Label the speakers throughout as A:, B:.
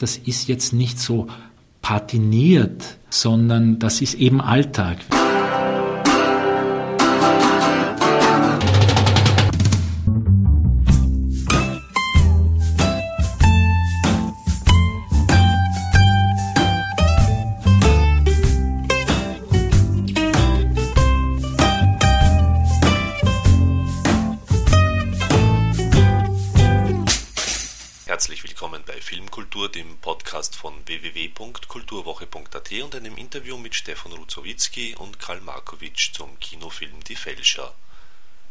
A: Das ist jetzt nicht so patiniert, sondern das ist eben Alltag.
B: Mit Stefan Ruzowitzki und Karl Markowitsch zum Kinofilm Die Fälscher.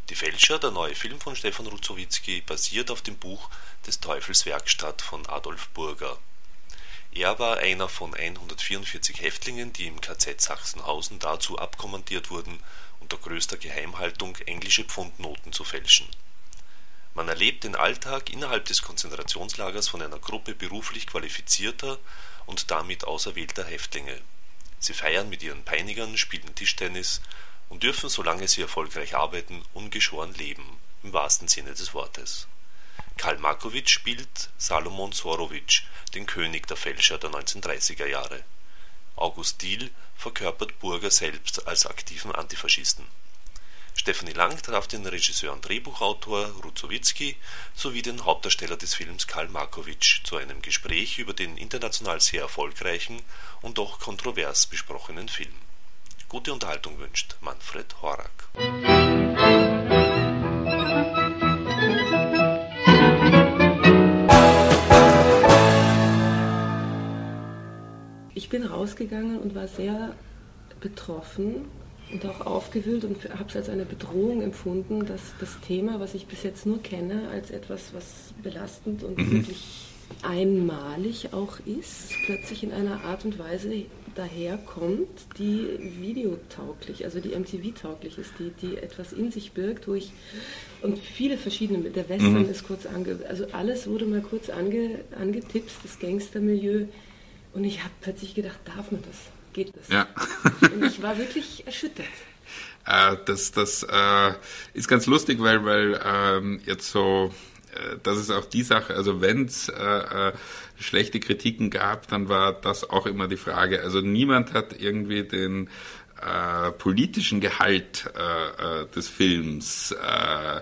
B: Die Fälscher, der neue Film von Stefan Ruzowitzki, basiert auf dem Buch des Teufels Werkstatt von Adolf Burger. Er war einer von 144 Häftlingen, die im KZ Sachsenhausen dazu abkommandiert wurden, unter größter Geheimhaltung englische Pfundnoten zu fälschen. Man erlebt den Alltag innerhalb des Konzentrationslagers von einer Gruppe beruflich qualifizierter und damit auserwählter Häftlinge. Sie feiern mit ihren Peinigern, spielen Tischtennis und dürfen, solange sie erfolgreich arbeiten, ungeschoren leben, im wahrsten Sinne des Wortes. Karl Markowitsch spielt Salomon Sorowitsch, den König der Fälscher der 1930er Jahre. August Diehl verkörpert Burger selbst als aktiven Antifaschisten Stefanie Lang traf den Regisseur und Drehbuchautor Ruzowitzki sowie den Hauptdarsteller des Films Karl Markowitsch zu einem Gespräch über den international sehr erfolgreichen und doch kontrovers besprochenen Film. Gute Unterhaltung wünscht Manfred Horak.
C: Ich bin rausgegangen und war sehr betroffen und auch aufgewühlt und habe es als eine Bedrohung empfunden, dass das Thema, was ich bis jetzt nur kenne, als etwas, was belastend und mhm. wirklich einmalig auch ist, plötzlich in einer Art und Weise daherkommt, die videotauglich, also die MTV-tauglich ist, die, die etwas in sich birgt, wo ich, und viele verschiedene, der Western mhm. ist kurz ange, also alles wurde mal kurz ange, angetipst, das Gangstermilieu, und ich habe plötzlich gedacht, darf man das? Geht das. Ja. Und ich war wirklich erschüttert.
D: Äh, das das äh, ist ganz lustig, weil, weil ähm, jetzt so, äh, das ist auch die Sache, also wenn es äh, äh, schlechte Kritiken gab, dann war das auch immer die Frage. Also niemand hat irgendwie den äh, politischen Gehalt des Films äh,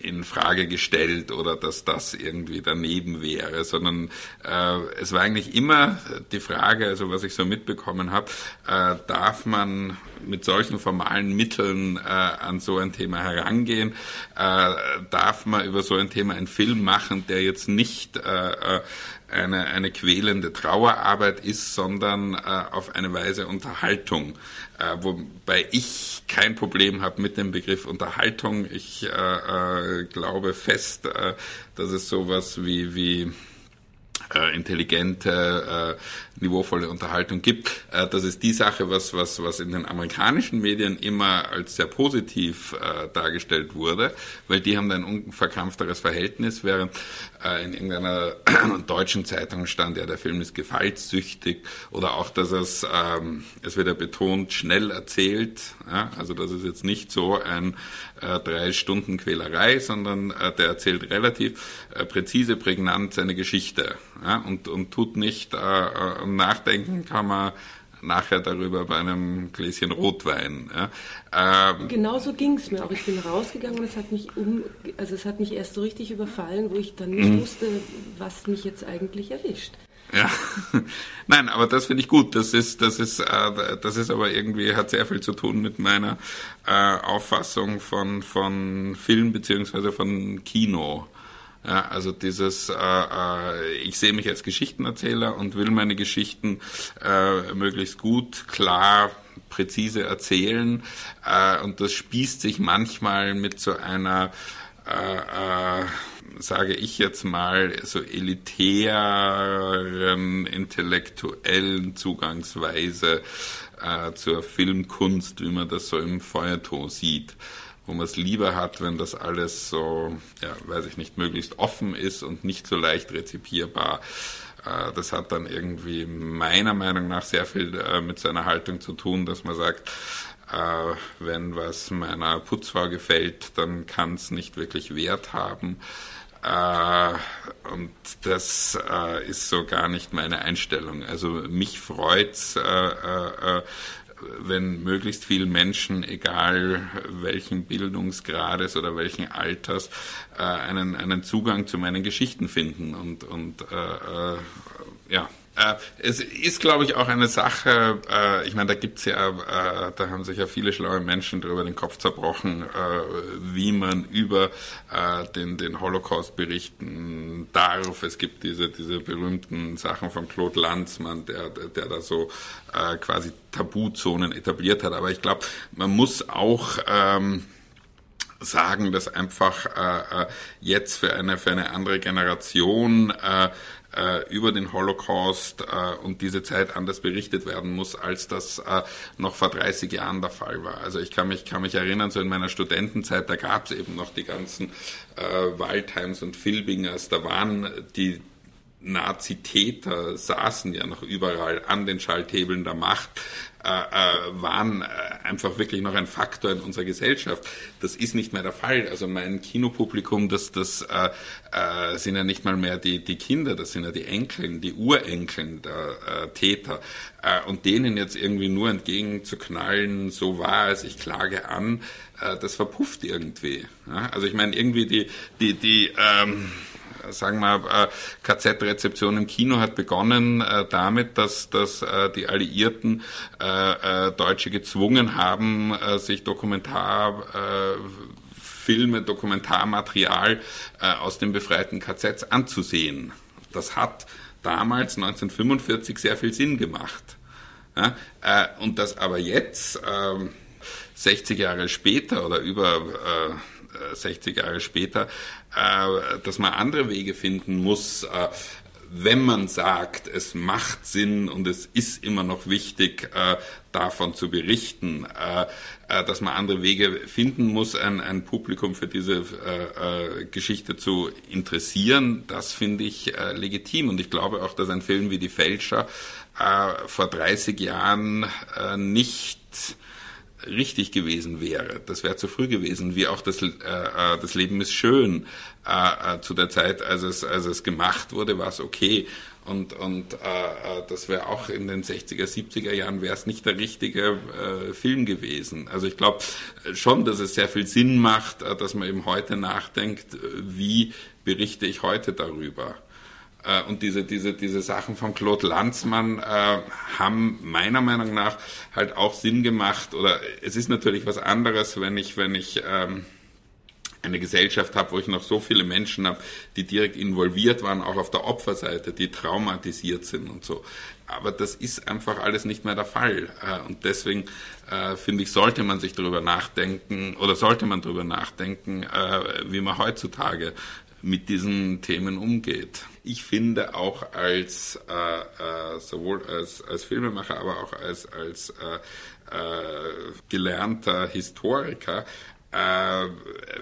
D: in Frage gestellt oder dass das irgendwie daneben wäre, sondern äh, es war eigentlich immer die Frage, also was ich so mitbekommen habe, äh, darf man mit solchen formalen Mitteln äh, an so ein Thema herangehen, äh, darf man über so ein Thema einen Film machen, der jetzt nicht äh, äh eine, eine quälende Trauerarbeit ist, sondern äh, auf eine Weise Unterhaltung. Äh, wobei ich kein Problem habe mit dem Begriff Unterhaltung. Ich äh, äh, glaube fest, äh, dass es sowas wie, wie äh, intelligente, äh, niveauvolle Unterhaltung gibt. Äh, das ist die Sache, was, was, was in den amerikanischen Medien immer als sehr positiv äh, dargestellt wurde, weil die haben ein unverkrampfteres Verhältnis, während äh, in irgendeiner deutschen Zeitung stand, ja, der Film ist gefallssüchtig oder auch, dass es, ähm, es wird ja betont, schnell erzählt. Ja? Also das ist jetzt nicht so ein äh, drei Stunden Quälerei, sondern äh, der erzählt relativ äh, präzise, prägnant seine Geschichte ja? und, und tut nicht äh, äh nachdenken, kann man nachher darüber bei einem Gläschen Rotwein.
C: Ja. Ähm, genau so ging es mir auch. Ich bin rausgegangen und es hat mich um, also es hat mich erst so richtig überfallen, wo ich dann nicht mhm. wusste, was mich jetzt eigentlich erwischt.
D: Ja, nein, aber das finde ich gut. Das ist, das ist, äh, das ist aber irgendwie hat sehr viel zu tun mit meiner äh, Auffassung von von Film beziehungsweise von Kino. Ja, also dieses, äh, äh, ich sehe mich als Geschichtenerzähler und will meine Geschichten äh, möglichst gut, klar, präzise erzählen. Äh, und das spießt sich manchmal mit so einer, äh, äh, sage ich jetzt mal, so elitären, intellektuellen Zugangsweise äh, zur Filmkunst, wie man das so im Feuerton sieht wo man es lieber hat, wenn das alles so, ja, weiß ich nicht, möglichst offen ist und nicht so leicht rezipierbar. Äh, das hat dann irgendwie meiner Meinung nach sehr viel äh, mit seiner Haltung zu tun, dass man sagt, äh, wenn was meiner Putzfrau gefällt, dann kann es nicht wirklich Wert haben. Äh, und das äh, ist so gar nicht meine Einstellung. Also mich freut's, äh, äh, wenn möglichst viele Menschen, egal welchen Bildungsgrades oder welchen Alters, äh, einen, einen Zugang zu meinen Geschichten finden. Und, und äh, äh ja, äh, es ist, glaube ich, auch eine Sache, äh, ich meine, da gibt's ja, äh, da haben sich ja viele schlaue Menschen darüber den Kopf zerbrochen, wie man über den, den Holocaust berichten darf. Es gibt diese, diese berühmten Sachen von Claude Lanzmann, der, der da so quasi Tabuzonen etabliert hat. Aber ich glaube, man muss auch ähm, sagen, dass einfach äh, jetzt für eine für eine andere Generation äh, äh, über den Holocaust äh, und diese Zeit anders berichtet werden muss, als das äh, noch vor 30 Jahren der Fall war. Also ich kann mich, kann mich erinnern, so in meiner Studentenzeit, da gab es eben noch die ganzen äh, Waldheims und Filbingers, da waren die Nazitäter saßen ja noch überall an den Schalthebeln der Macht, äh, äh, waren äh, einfach wirklich noch ein Faktor in unserer Gesellschaft. Das ist nicht mehr der Fall. Also mein Kinopublikum, das, das äh, äh, sind ja nicht mal mehr die, die Kinder, das sind ja die Enkeln, die Urenkeln der äh, Täter. Äh, und denen jetzt irgendwie nur entgegenzuknallen, so war es, ich klage an, äh, das verpufft irgendwie. Ja? Also ich meine, irgendwie die, die, die ähm, sagen wir, äh, KZ-Rezeption im Kino hat begonnen äh, damit, dass, dass äh, die Alliierten Deutsche gezwungen haben, sich Dokumentarfilme, Dokumentarmaterial aus den befreiten KZs anzusehen. Das hat damals 1945 sehr viel Sinn gemacht. und das aber jetzt, 60 ähm, Jahre später oder über 60 Jahre später, äh, dass man andere Wege finden muss, äh, wenn man sagt, es macht Sinn und es ist immer noch wichtig, äh, davon zu berichten, dass man andere Wege finden muss, ein, ein Publikum für diese Geschichte zu interessieren, das finde ich legitim. Und ich glaube auch, dass ein Film wie Die Fälscher vor 30 Jahren nicht richtig gewesen wäre. Das wäre zu früh gewesen, wie auch das, äh, äh, das Leben ist schön. Äh, äh, zu der Zeit, als es, als es gemacht wurde, war es okay. Und, und äh, äh das wäre auch in den 60er, 70er Jahren wäre es nicht der richtige äh, Film gewesen. Also ich glaube schon, dass es sehr viel Sinn macht, äh, dass man eben heute nachdenkt, wie berichte ich heute darüber. Äh, und diese, diese, diese Sachen von Claude Lanzmann äh, haben meiner Meinung nach halt auch Sinn gemacht. Oder es ist natürlich was anderes, wenn ich, wenn ich ähm, eine Gesellschaft habe, wo ich noch so viele Menschen habe, die direkt involviert waren, auch auf der Opferseite, die traumatisiert sind und so. Aber das ist einfach alles nicht mehr der Fall. Äh, und deswegen äh, finde ich, sollte man sich darüber nachdenken oder sollte man darüber nachdenken, äh, wie man heutzutage mit diesen Themen umgeht. Ich finde auch als äh, äh, sowohl als, als Filmemacher, aber auch als, als äh, äh, gelernter Historiker äh,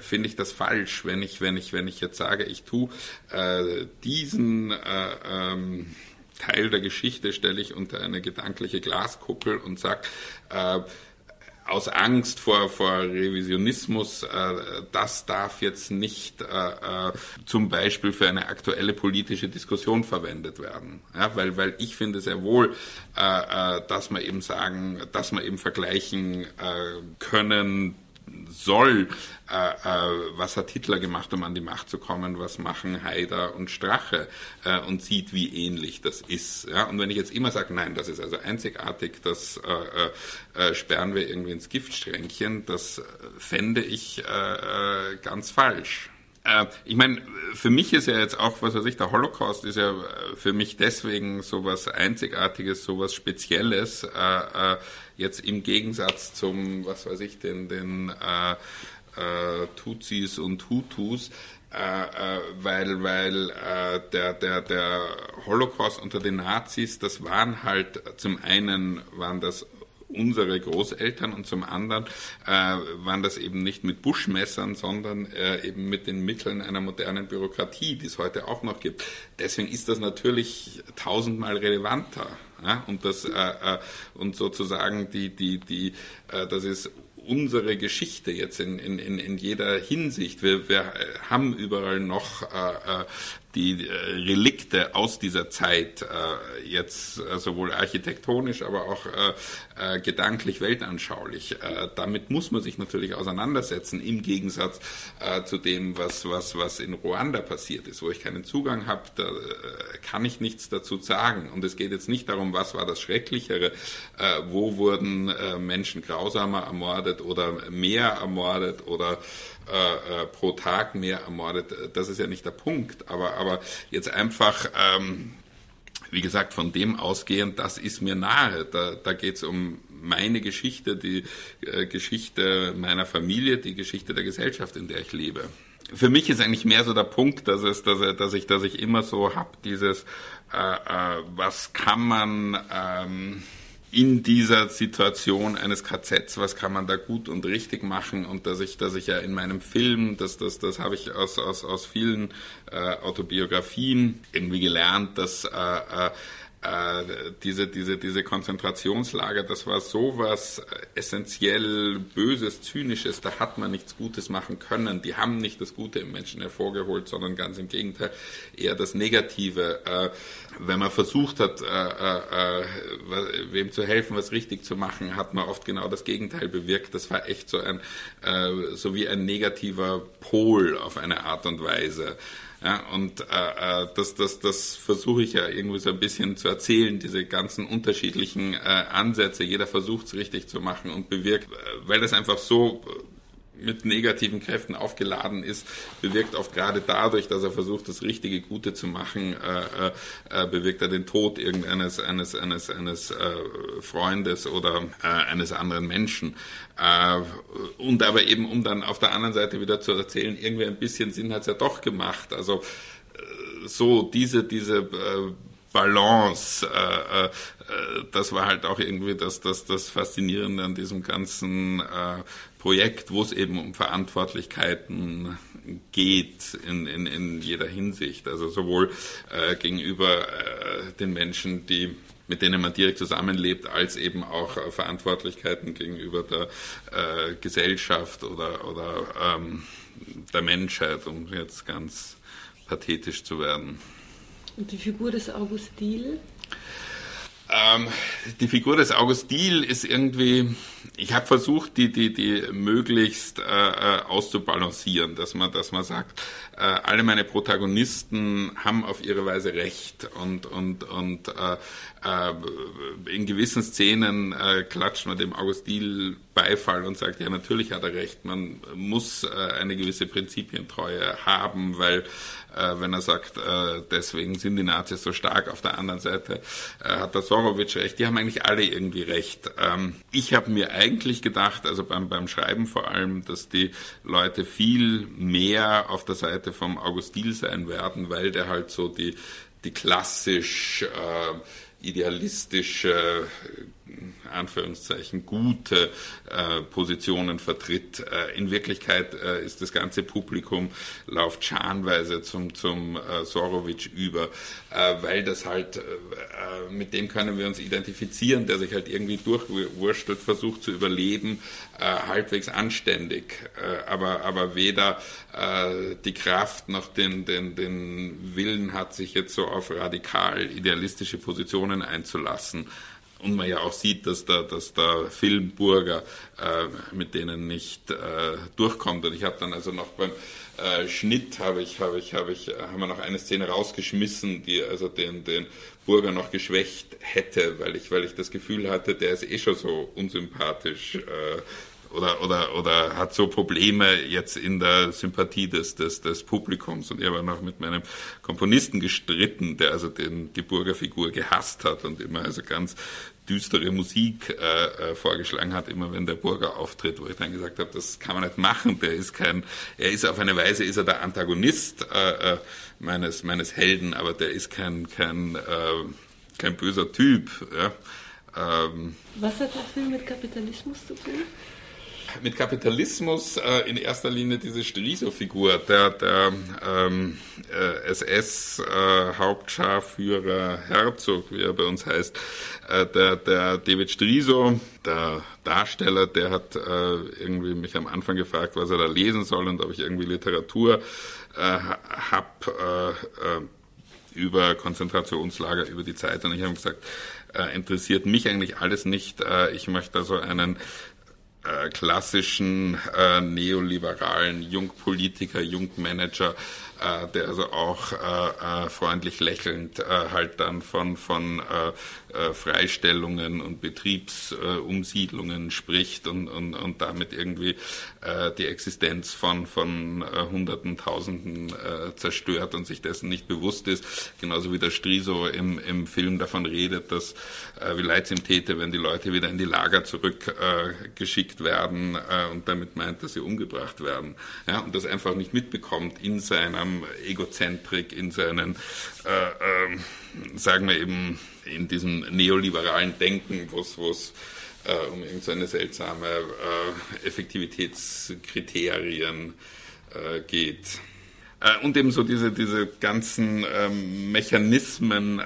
D: finde ich das falsch, wenn ich, wenn ich, wenn ich jetzt sage, ich tue äh, diesen äh, ähm, Teil der Geschichte stelle ich unter eine gedankliche Glaskuppel und sage, äh, aus Angst vor, vor Revisionismus, äh, das darf jetzt nicht äh, äh, zum Beispiel für eine aktuelle politische Diskussion verwendet werden. Ja, weil, weil ich finde sehr wohl, äh, äh dass man eben sagen, dass man eben vergleichen können, soll, äh, äh, was hat Hitler gemacht, um an die Macht zu kommen, was machen Haider und Strache äh, und sieht, wie ähnlich das ist. Ja? Und wenn ich jetzt immer sage, nein, das ist also einzigartig, das äh, äh, sperren wir irgendwie ins Giftstränkchen, das fände ich äh, ganz falsch. Ich meine, für mich ist ja jetzt auch, was weiß ich, der Holocaust ist ja für mich deswegen sowas Einzigartiges, sowas Spezielles, äh, jetzt im Gegensatz zum, was weiß ich, den, den äh, äh, Tutsis und Hutus, äh, äh, weil, weil äh, der, der, der Holocaust unter den Nazis, das waren halt zum einen waren das unsere Großeltern und zum anderen äh, waren das eben nicht mit Buschmessern, sondern äh, eben mit den Mitteln einer modernen Bürokratie, die es heute auch noch gibt. Deswegen ist das natürlich tausendmal relevanter. Ja? Und das äh, äh und sozusagen die, die, die, äh, das ist unsere Geschichte jetzt in, in, in jeder Hinsicht. Wir, wir haben überall noch äh, äh die äh, Relikte aus dieser Zeit äh, jetzt äh, sowohl architektonisch, aber auch äh, äh, gedanklich, weltanschaulich. Äh, damit muss man sich natürlich auseinandersetzen, im Gegensatz zu dem, was, was, was in Ruanda passiert ist, wo ich keinen Zugang habe, da kann ich nichts dazu sagen. Und es geht jetzt nicht darum, was war das Schrecklichere, wo wurden Menschen grausamer ermordet oder mehr ermordet oder äh, äh, pro Tag mehr ermordet. Das ist ja nicht der Punkt. Aber, aber jetzt einfach, ähm, wie gesagt, von dem ausgehend, das ist mir nahe. Da, da geht es um meine Geschichte, die äh, Geschichte meiner Familie, die Geschichte der Gesellschaft, in der ich lebe. Für mich ist eigentlich mehr so der Punkt, dass, es, dass, dass, ich, dass ich immer so hab dieses, äh, äh, was kann man... Ähm, in dieser Situation eines KZs, was kann man da gut und richtig machen? Und dass ich, dass ich ja in meinem Film, das, das, das habe ich aus, aus, aus vielen äh, Autobiografien irgendwie gelernt, dass äh, äh, äh, diese, diese, diese Konzentrationslager, das war sowas essentiell Böses, Zynisches, da hat man nichts Gutes machen können. Die haben nicht das Gute im Menschen hervorgeholt, sondern ganz im Gegenteil eher das Negative. Äh, wenn man versucht hat, äh, wem zu helfen, was richtig zu machen, hat man oft genau das Gegenteil bewirkt. Das war echt so ein, so wie ein negativer Pol auf eine Art und Weise. Ja, und äh, äh, das, das, das versuche ich ja irgendwie so ein bisschen zu erzählen, diese ganzen unterschiedlichen äh, Ansätze. Jeder versucht es richtig zu machen und bewirkt, äh, weil das einfach so mit negativen Kräften aufgeladen ist, bewirkt oft gerade dadurch, dass er versucht, das richtige Gute zu machen, äh, äh, bewirkt er den Tod irgendeines eines, eines, eines äh, Freundes oder äh, eines anderen Menschen. Äh, und aber eben, um dann auf der anderen Seite wieder zu erzählen, irgendwie ein bisschen Sinn hat es ja doch gemacht. Also äh, so diese, diese Balance, äh, äh, das war halt auch irgendwie das, das, das Faszinierende an diesem ganzen äh, Projekt, wo es eben um Verantwortlichkeiten geht in, in, in jeder Hinsicht. Also sowohl äh, gegenüber äh, den Menschen, die mit denen man direkt zusammenlebt, als eben auch äh, Verantwortlichkeiten gegenüber der äh, Gesellschaft oder, oder ähm, der Menschheit, um jetzt ganz pathetisch zu werden.
C: Und die Figur des Augustil?
D: Ähm, die Figur des Augustil ist irgendwie, ich habe versucht, die, die, die möglichst äh, äh, auszubalancieren, dass man, dass man sagt, äh, alle meine Protagonisten haben auf ihre Weise Recht und, und, und äh, in gewissen Szenen äh, klatscht man dem Augustil Beifall und sagt, ja, natürlich hat er recht, man muss äh, eine gewisse Prinzipientreue haben, weil äh, wenn er sagt, äh, deswegen sind die Nazis so stark, auf der anderen Seite äh, hat der Sorowitsch recht, die haben eigentlich alle irgendwie recht. Ähm, ich habe mir eigentlich gedacht, also beim, beim Schreiben vor allem, dass die Leute viel mehr auf der Seite vom Augustil sein werden, weil der halt so die, die klassisch äh, idealistische Anführungszeichen gute äh, Positionen vertritt. Äh, in Wirklichkeit äh, ist das ganze Publikum läuft scharenweise zum, zum äh, Sorowitsch über, äh, weil das halt, äh, mit dem können wir uns identifizieren, der sich halt irgendwie durchwurstelt, versucht zu überleben, halbwegs anständig, aber, aber weder die Kraft noch den, den, den Willen hat, sich jetzt so auf radikal idealistische Positionen einzulassen und man ja auch sieht, dass der, dass der Filmburger äh, mit denen nicht äh, durchkommt. Und ich habe dann also noch beim äh, Schnitt habe ich, habe ich, habe ich, haben wir noch eine Szene rausgeschmissen, die also den, den Burger noch geschwächt hätte, weil ich, weil ich das Gefühl hatte, der ist eh schon so unsympathisch äh, oder, oder, oder hat so Probleme jetzt in der Sympathie des, des, des Publikums. Und ich habe noch mit meinem Komponisten gestritten, der also den, die Burgerfigur gehasst hat und immer also ganz düstere Musik äh, äh, vorgeschlagen hat, immer wenn der Burger auftritt, wo ich dann gesagt habe, das kann man nicht machen, der ist kein, er ist auf eine Weise, ist er der Antagonist äh, äh meines, meines Helden, aber der ist kein, kein, äh, kein böser Typ. Ja.
C: Ähm, Was hat der Film mit Kapitalismus zu tun?
D: Mit Kapitalismus äh, in erster Linie diese Striso-Figur, der, der ähm, äh, SS-Hauptscharführer äh, Herzog, wie er bei uns heißt, äh, der, der David Striso, der Darsteller, der hat äh, irgendwie mich am Anfang gefragt, was er da lesen soll und ob ich irgendwie Literatur äh, habe über Konzentrationslager, über die Zeit. Und ich habe gesagt, interessiert mich eigentlich alles nicht. Ich möchte also einen äh, klassischen äh, neoliberalen Jungpolitiker, Jungmanager äh, der also auch äh, äh, freundlich lächelnd halt dann von, von Freistellungen und Betriebsumsiedlungen spricht und, und, und damit irgendwie die Existenz von, von Hunderten, Tausenden zerstört und sich dessen nicht bewusst ist. Genauso wie der Striso im, im Film davon redet, dass wie leid es ihm täte, wenn die Leute wieder in die Lager zurückgeschickt werden und damit meint, dass sie umgebracht werden. Ja, und das einfach nicht mitbekommt in seiner ähm, Egozentrik, in seinen, äh, äh, sagen wir eben, in diesem neoliberalen Denken, wo es äh, um irgendeine seltsame äh, Effektivitätskriterien äh, geht. Äh, und eben so diese, diese ganzen ähm, Mechanismen,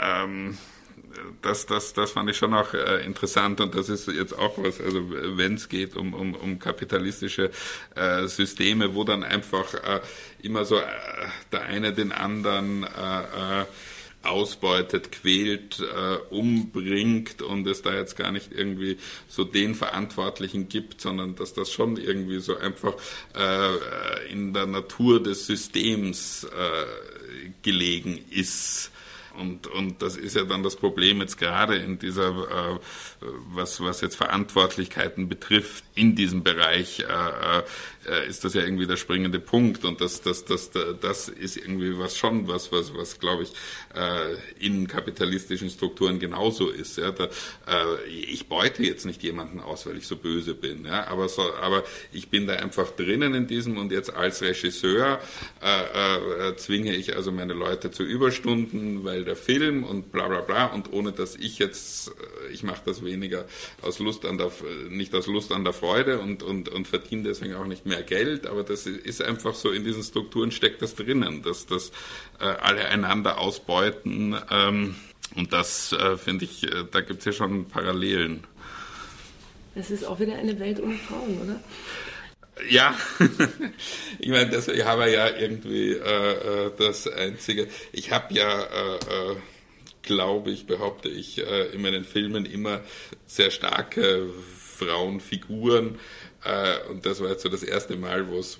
D: ähm, das, das, das fand ich schon auch äh, interessant und das ist jetzt auch was, also wenn es geht um, um, um kapitalistische äh, Systeme, wo dann einfach äh, immer so äh, der eine den anderen äh, äh, ausbeutet, quält, äh, umbringt und es da jetzt gar nicht irgendwie so den Verantwortlichen gibt, sondern dass das schon irgendwie so einfach äh, in der Natur des Systems äh, gelegen ist. Und, und das ist ja dann das Problem jetzt gerade in dieser, äh, was, was jetzt Verantwortlichkeiten betrifft, in diesem Bereich äh, äh, ist das ja irgendwie der springende Punkt. Und das, das, das, das ist irgendwie was schon, was, was, was glaube ich, äh, in kapitalistischen Strukturen genauso ist. Ja? Da, äh, ich beute jetzt nicht jemanden aus, weil ich so böse bin. Ja? Aber, so, aber ich bin da einfach drinnen in diesem und jetzt als Regisseur äh, äh, zwinge ich also meine Leute zu Überstunden, weil der Film und bla bla bla und ohne dass ich jetzt, äh, ich mache das weniger aus Lust an der, nicht aus Lust an der Freude und, und, und verdiene deswegen auch nicht mehr Geld, aber das ist einfach so, in diesen Strukturen steckt das drinnen, dass das äh, alle einander ausbeuten ähm, und das äh, finde ich, äh, da gibt es ja schon Parallelen.
C: Das ist auch wieder eine Welt ohne Frauen, oder?
D: Ja, ich meine, das, ich habe ja irgendwie äh, äh, das Einzige. Ich habe ja, äh, äh, glaube ich, behaupte ich, äh, in meinen Filmen immer sehr starke Frauenfiguren. Äh, und das war jetzt so das erste Mal, wo es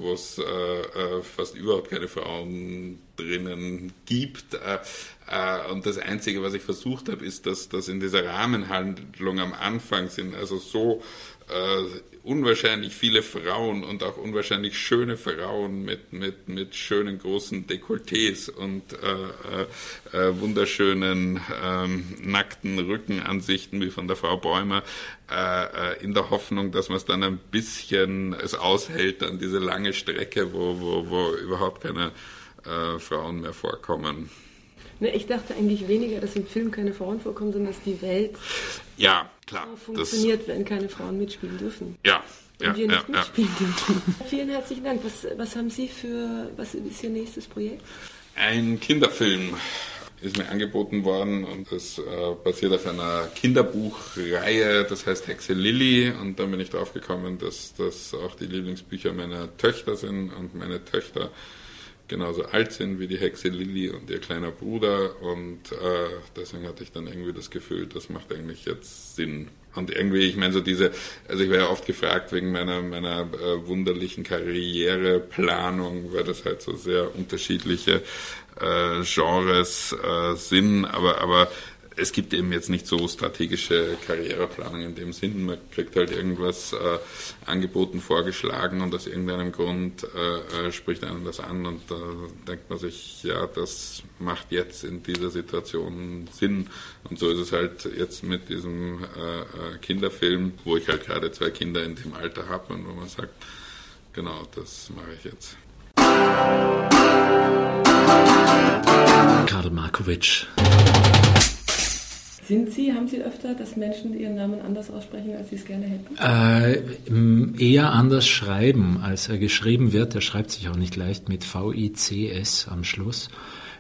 D: fast überhaupt keine Frauen drinnen gibt. und das Einzige, was ich versucht habe, ist, dass, dass in dieser Rahmenhandlung am Anfang sind also so äh, unwahrscheinlich viele Frauen und auch unwahrscheinlich schöne Frauen mit, mit, mit schönen großen Dekolletés und äh, äh, äh wunderschönen ähm, nackten Rückenansichten wie von der Frau Bäumer, äh, äh, in der Hoffnung, dass man es dann ein bisschen es aushält an diese lange Strecke, wo, wo, wo überhaupt keine Frauen mehr vorkommen.
C: Ne, ich dachte eigentlich weniger, dass im Film keine Frauen vorkommen, sondern dass die Welt
D: ja, klar,
C: so funktioniert, das, wenn keine Frauen mitspielen dürfen.
D: Ja.
C: Ja, wir nicht
D: ja,
C: mitspielen ja. dürfen. Vielen herzlichen Dank. Was, was haben Sie für, was ist Ihr nächstes Projekt?
D: Ein Kinderfilm ist mir angeboten worden und das äh, basiert auf einer Kinderbuchreihe, das heißt Hexe Lilly und dann bin ich drauf gekommen, dass das auch die Lieblingsbücher meiner Töchter sind und meine Töchter genauso alt sind wie die Hexe Lilly und ihr kleiner Bruder und äh, deswegen hatte ich dann irgendwie das Gefühl, das macht eigentlich jetzt Sinn. Und irgendwie, ich meine so diese, also ich war ja oft gefragt wegen meiner meiner äh, wunderlichen Karriereplanung, weil das halt so sehr unterschiedliche äh, Genres äh, sind, aber aber es gibt eben jetzt nicht so strategische Karriereplanung in dem Sinn. Man kriegt halt irgendwas äh, angeboten, vorgeschlagen und aus irgendeinem Grund äh, äh, spricht einem das an und da denkt man sich, ja, das macht jetzt in dieser Situation Sinn. Und so ist es halt jetzt mit diesem äh, äh Kinderfilm, wo ich halt gerade zwei Kinder in dem Alter habe und wo man sagt, genau, das mache ich jetzt.
A: Karl Markovic.
C: Sind Sie, haben Sie öfter, dass Menschen Ihren Namen anders aussprechen, als Sie es gerne hätten?
A: Äh, eher anders schreiben, als er geschrieben wird. Er schreibt sich auch nicht leicht mit V-I-C-S am Schluss.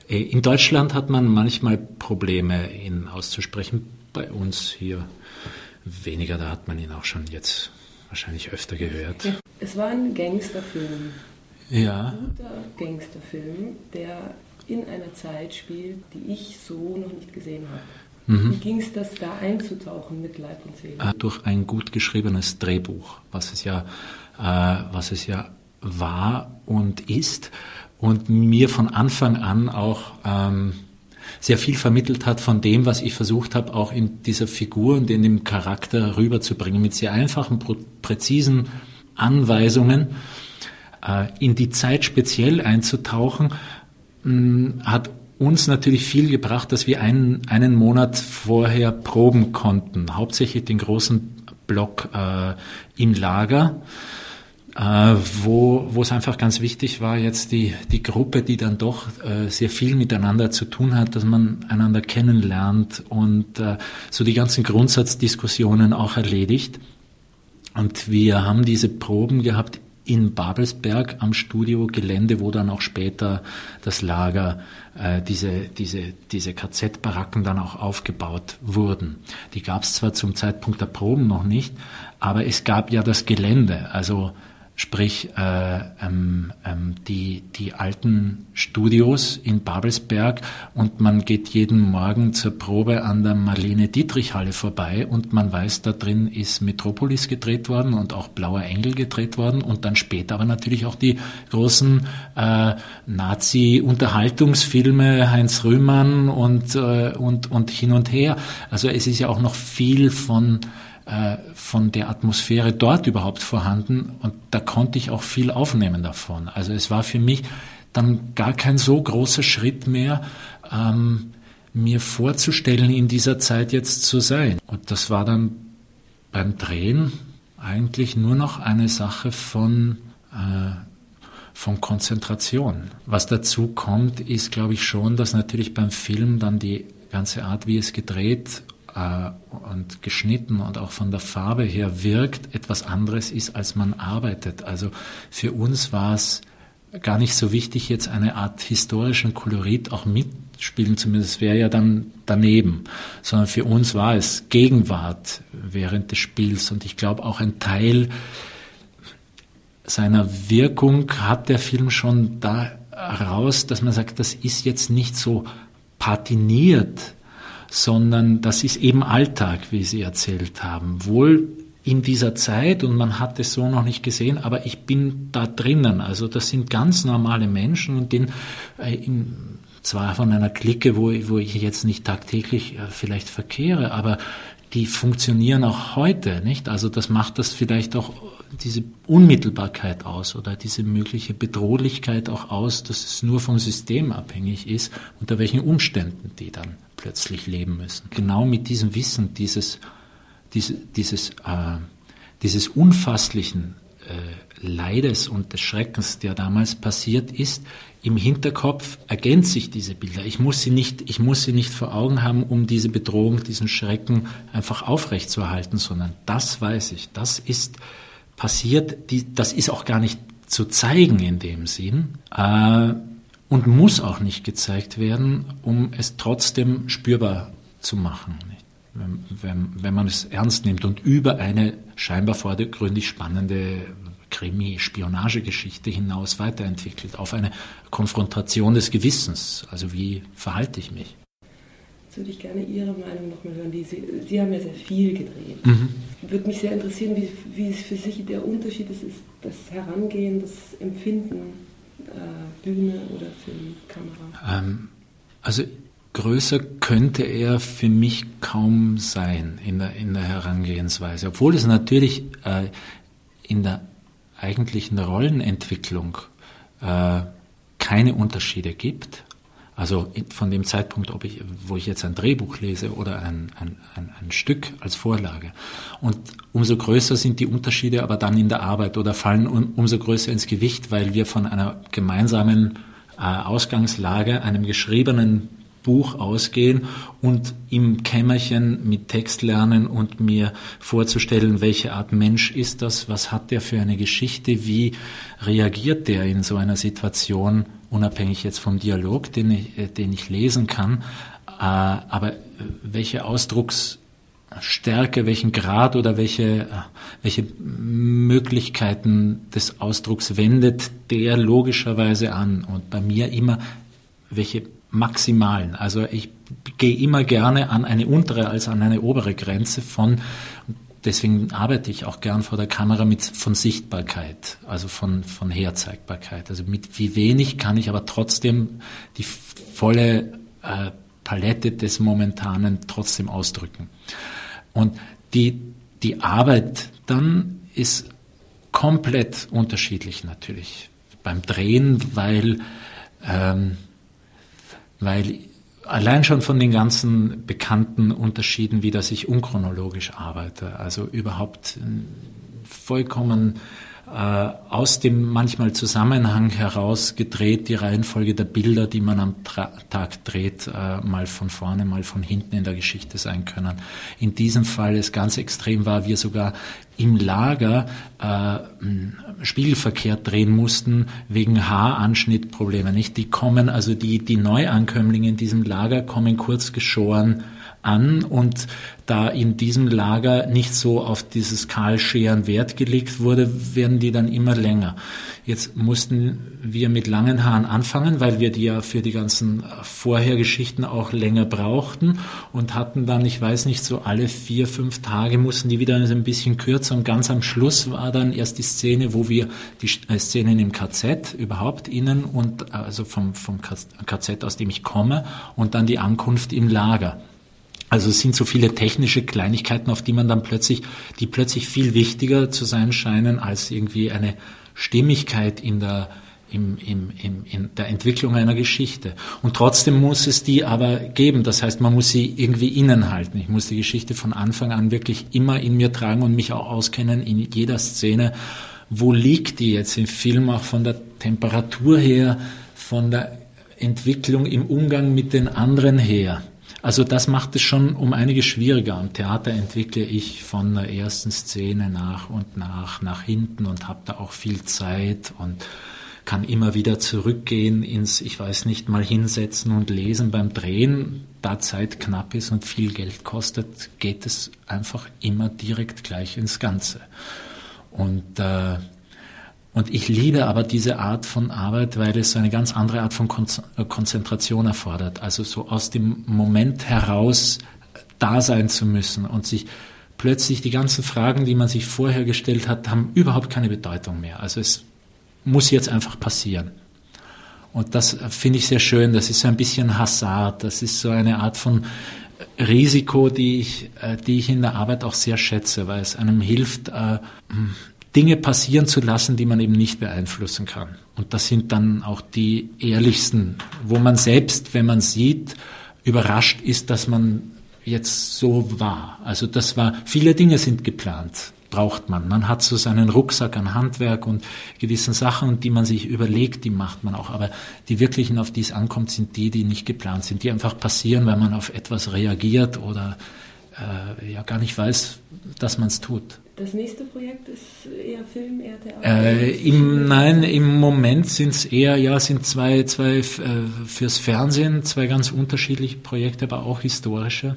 A: Äh, in Deutschland hat man manchmal Probleme, ihn auszusprechen. Bei uns hier weniger, da hat man ihn auch schon jetzt wahrscheinlich öfter gehört.
C: Es war ein Gangsterfilm.
A: Ja.
C: Ein guter Gangsterfilm, der in einer Zeit spielt, die ich so noch nicht gesehen habe. Mhm. Wie ging es das, da einzutauchen mit Leib und Seele?
A: Äh, durch ein gut geschriebenes Drehbuch, was es ja, äh, was es ja war und ist und mir von Anfang an auch ähm, sehr viel vermittelt hat von dem, was ich versucht habe, auch in dieser Figur und in dem Charakter rüberzubringen, mit sehr einfachen, präzisen Anweisungen äh, in die Zeit speziell einzutauchen, hat uns natürlich viel gebracht, dass wir einen, einen Monat vorher proben konnten. Hauptsächlich den großen Block äh, im Lager, äh, wo, es einfach ganz wichtig war, jetzt die, die Gruppe, die dann doch äh, sehr viel miteinander zu tun hat, dass man einander kennenlernt und äh, so die ganzen Grundsatzdiskussionen auch erledigt. Und wir haben diese Proben gehabt in Babelsberg am Studiogelände, wo dann auch später das Lager, äh, diese, diese, diese KZ-Baracken dann auch aufgebaut wurden. Die gab es zwar zum Zeitpunkt der Proben noch nicht, aber es gab ja das Gelände. Also sprich äh, ähm, ähm, die, die alten Studios in Babelsberg und man geht jeden Morgen zur Probe an der Marlene Dietrich Halle vorbei und man weiß, da drin ist Metropolis gedreht worden und auch Blauer Engel gedreht worden und dann später aber natürlich auch die großen äh, Nazi-Unterhaltungsfilme Heinz Rühmann und, äh, und, und hin und her. Also es ist ja auch noch viel von von der Atmosphäre dort überhaupt vorhanden und da konnte ich auch viel aufnehmen davon. Also es war für mich dann gar kein so großer Schritt mehr, ähm, mir vorzustellen, in dieser Zeit jetzt zu sein. Und das war dann beim Drehen eigentlich nur noch eine Sache von, äh, von Konzentration. Was dazu kommt, ist, glaube ich, schon, dass natürlich beim Film dann die ganze Art, wie es gedreht äh, und geschnitten und auch von der Farbe her wirkt, etwas anderes ist, als man arbeitet. Also für uns war es gar nicht so wichtig, jetzt eine Art historischen Kolorit auch mitspielen zu müssen. Das wäre ja dann daneben. Sondern für uns war es Gegenwart während des Spiels. Und ich glaube auch ein Teil seiner Wirkung hat der Film schon da heraus, dass man sagt, das ist jetzt nicht so patiniert sondern das ist eben Alltag, wie Sie erzählt haben. Wohl in dieser Zeit und man hat es so noch nicht gesehen, aber ich bin da drinnen. Also das sind ganz normale Menschen und den, äh, in, zwar von einer Clique, wo, wo ich jetzt nicht tagtäglich äh, vielleicht verkehre, aber die funktionieren auch heute, nicht? Also das macht das vielleicht auch diese Unmittelbarkeit aus oder diese mögliche Bedrohlichkeit auch aus, dass es nur vom System abhängig ist, unter welchen Umständen die dann plötzlich leben müssen. Genau mit diesem Wissen dieses, diese, dieses, äh, dieses unfasslichen äh, Leides und des Schreckens, der damals passiert ist, im Hinterkopf ergänzt sich diese Bilder. Ich muss sie nicht, ich muss sie nicht vor Augen haben, um diese Bedrohung, diesen Schrecken einfach aufrechtzuerhalten, sondern das weiß ich. Das ist passiert. Die, das ist auch gar nicht zu zeigen in dem Sinn. Äh, und muss auch nicht gezeigt werden, um es trotzdem spürbar zu machen. Wenn, wenn, wenn man es ernst nimmt und über eine scheinbar vordergründig spannende Krimi-Spionagegeschichte hinaus weiterentwickelt, auf eine Konfrontation des Gewissens. Also wie verhalte ich mich?
C: Jetzt würde ich gerne Ihre Meinung nochmal hören. Die, Sie, Sie, haben ja sehr viel gedreht. Mhm. Würde mich sehr interessieren, wie, wie es für sich der Unterschied ist, ist das Herangehen, das Empfinden äh, Bühne oder Filmkamera?
A: Ähm, also größer könnte er für mich kaum sein in der, in der Herangehensweise, obwohl es natürlich äh, in der eigentlichen Rollenentwicklung äh, keine Unterschiede gibt. Also von dem Zeitpunkt, ob ich, wo ich jetzt ein Drehbuch lese oder ein, ein, ein, ein, Stück als Vorlage. Und umso größer sind die Unterschiede aber dann in der Arbeit oder fallen um, umso größer ins Gewicht, weil wir von einer gemeinsamen äh, Ausgangslage, einem geschriebenen Buch ausgehen und im Kämmerchen mit Text lernen und mir vorzustellen, welche Art Mensch ist das, was hat der für eine Geschichte, wie reagiert der in so einer Situation, unabhängig jetzt vom Dialog, den ich, äh, den ich lesen kann, äh, aber welche Ausdrucksstärke, welchen Grad oder welche, welche Möglichkeiten des Ausdrucks wendet der logischerweise an? Und bei mir immer welche maximalen. Also ich gehe immer gerne an eine untere als an eine obere Grenze von, deswegen arbeite ich auch gern vor der Kamera mit von Sichtbarkeit, also von, von Herzeigbarkeit. Also mit wie wenig kann ich aber trotzdem die volle äh, Palette des Momentanen trotzdem ausdrücken. Und die, die Arbeit dann ist komplett unterschiedlich natürlich beim Drehen, weil ähm, weil allein schon von den ganzen bekannten Unterschieden, wie dass ich unchronologisch arbeite, also überhaupt vollkommen äh, aus dem manchmal Zusammenhang heraus gedreht, die Reihenfolge der Bilder, die man am Tra Tag dreht, äh, mal von vorne, mal von hinten in der Geschichte sein können. In diesem Fall ist ganz extrem war, wir sogar im Lager äh, spiegelverkehrt drehen mussten wegen Haaranschnittprobleme. Nicht, die kommen also die die Neuankömmlinge in diesem Lager kommen kurz geschoren an und da in diesem Lager nicht so auf dieses Kahlscheren Wert gelegt wurde, werden die dann immer länger. Jetzt mussten wir mit langen Haaren anfangen, weil wir die ja für die ganzen Vorhergeschichten auch länger brauchten und hatten dann, ich weiß nicht, so alle vier, fünf Tage mussten die wieder ein bisschen kürzer und ganz am Schluss war dann erst die Szene, wo wir die äh, Szenen im KZ überhaupt innen und also vom, vom KZ, aus dem ich komme und dann die Ankunft im Lager. Also es sind so viele technische Kleinigkeiten, auf die man dann plötzlich, die plötzlich viel wichtiger zu sein scheinen als irgendwie eine Stimmigkeit in der, im, im, im, in der Entwicklung einer Geschichte. Und trotzdem muss es die aber geben. Das heißt, man muss sie irgendwie innen halten. Ich muss die Geschichte von Anfang an wirklich immer in mir tragen und mich auch auskennen in jeder Szene. Wo liegt die jetzt im Film auch von der Temperatur her, von der Entwicklung im Umgang mit den anderen her? Also das macht es schon um einiges schwieriger. Am Theater entwickle ich von der ersten Szene nach und nach nach hinten und habe da auch viel Zeit und kann immer wieder zurückgehen ins, ich weiß nicht, mal hinsetzen und lesen beim Drehen. Da Zeit knapp ist und viel Geld kostet, geht es einfach immer direkt gleich ins Ganze. Und äh, und ich liebe aber diese Art von Arbeit, weil es so eine ganz andere Art von äh, Konzentration erfordert. Also so aus dem Moment heraus da sein zu müssen und sich plötzlich die ganzen Fragen, die man sich vorher gestellt hat, haben überhaupt keine Bedeutung mehr. Also es muss jetzt einfach passieren. Und das finde ich sehr schön. Das ist so ein bisschen Hazard. Das ist so eine Art von Risiko, die ich, äh, die ich in der Arbeit auch sehr schätze, weil es einem hilft, äh, Dinge passieren zu lassen, die man eben nicht beeinflussen kann. Und das sind dann auch die ehrlichsten, wo man selbst, wenn man sieht, überrascht ist, dass man jetzt so war. Also das war, viele Dinge sind geplant, braucht man. Man hat so seinen Rucksack an Handwerk und gewissen Sachen, die man sich überlegt, die macht man auch. Aber die wirklichen, auf die es ankommt, sind die, die nicht geplant sind, die einfach passieren, weil man auf etwas reagiert oder äh, ja gar nicht weiß, dass man es tut.
C: Das nächste Projekt ist eher Film, eher Theater?
A: Äh, im, nein, im Moment sind es eher, ja, sind zwei, zwei äh, fürs Fernsehen, zwei ganz unterschiedliche Projekte, aber auch historische.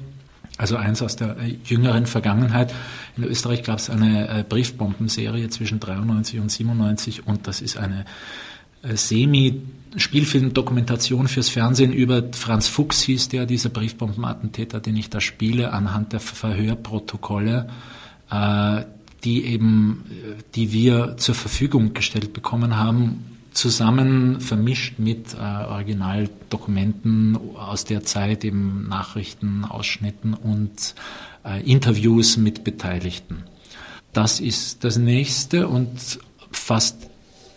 A: Also eins aus der äh, jüngeren Vergangenheit. In Österreich gab es eine äh, Briefbombenserie zwischen 93 und 97 und das ist eine äh, Semi-Spielfilm-Dokumentation fürs Fernsehen über Franz Fuchs hieß der, dieser Briefbombenattentäter, den ich da spiele, anhand der Verhörprotokolle die eben, die wir zur Verfügung gestellt bekommen haben, zusammen vermischt mit äh, Originaldokumenten aus der Zeit, eben Nachrichten, Ausschnitten und äh, Interviews mit Beteiligten. Das ist das nächste und fast,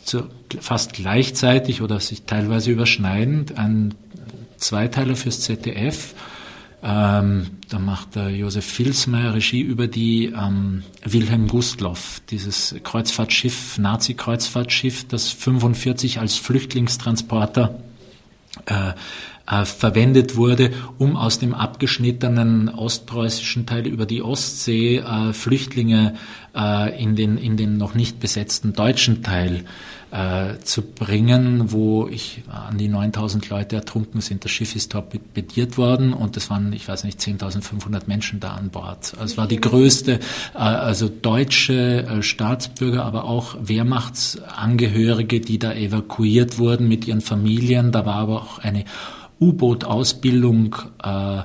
A: zu, fast gleichzeitig oder sich teilweise überschneidend ein Zweiteiler fürs ZDF, ähm, da macht der Josef Filsmeier Regie über die ähm, Wilhelm Gustloff, dieses Kreuzfahrtschiff, Nazi-Kreuzfahrtschiff, das 45 als Flüchtlingstransporter äh, äh, verwendet wurde, um aus dem abgeschnittenen ostpreußischen Teil über die Ostsee äh, Flüchtlinge äh, in, den, in den noch nicht besetzten deutschen Teil äh, zu bringen, wo ich an die 9000 Leute ertrunken sind. Das Schiff ist torpediert worden und es waren, ich weiß nicht, 10.500 Menschen da an Bord. Also es war die größte, äh, also deutsche äh, Staatsbürger, aber auch Wehrmachtsangehörige, die da evakuiert wurden mit ihren Familien. Da war aber auch eine U-Boot-Ausbildung äh,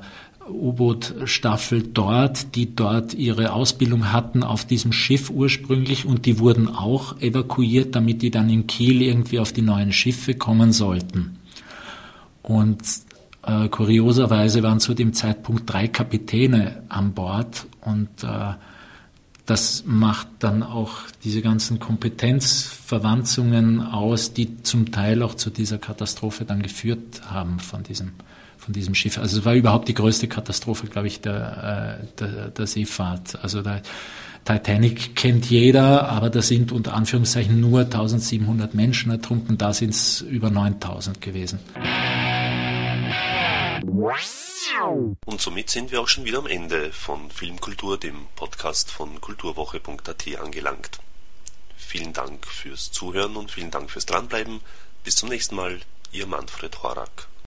A: U-Boot-Staffel dort, die dort ihre Ausbildung hatten auf diesem Schiff ursprünglich und die wurden auch evakuiert, damit die dann in Kiel irgendwie auf die neuen Schiffe kommen sollten. Und äh, kurioserweise waren zu dem Zeitpunkt drei Kapitäne an Bord und äh, das macht dann auch diese ganzen Kompetenzverwanzungen aus, die zum Teil auch zu dieser Katastrophe dann geführt haben von diesem von diesem Schiff. Also es war überhaupt die größte Katastrophe, glaube ich, der, äh, der, der Seefahrt. Also der Titanic kennt jeder, aber da sind unter Anführungszeichen nur 1700 Menschen ertrunken, da sind es über 9000 gewesen.
B: Und somit sind wir auch schon wieder am Ende von Filmkultur, dem Podcast von kulturwoche.at angelangt. Vielen Dank fürs Zuhören und vielen Dank fürs Dranbleiben. Bis zum nächsten Mal, Ihr Manfred Horak.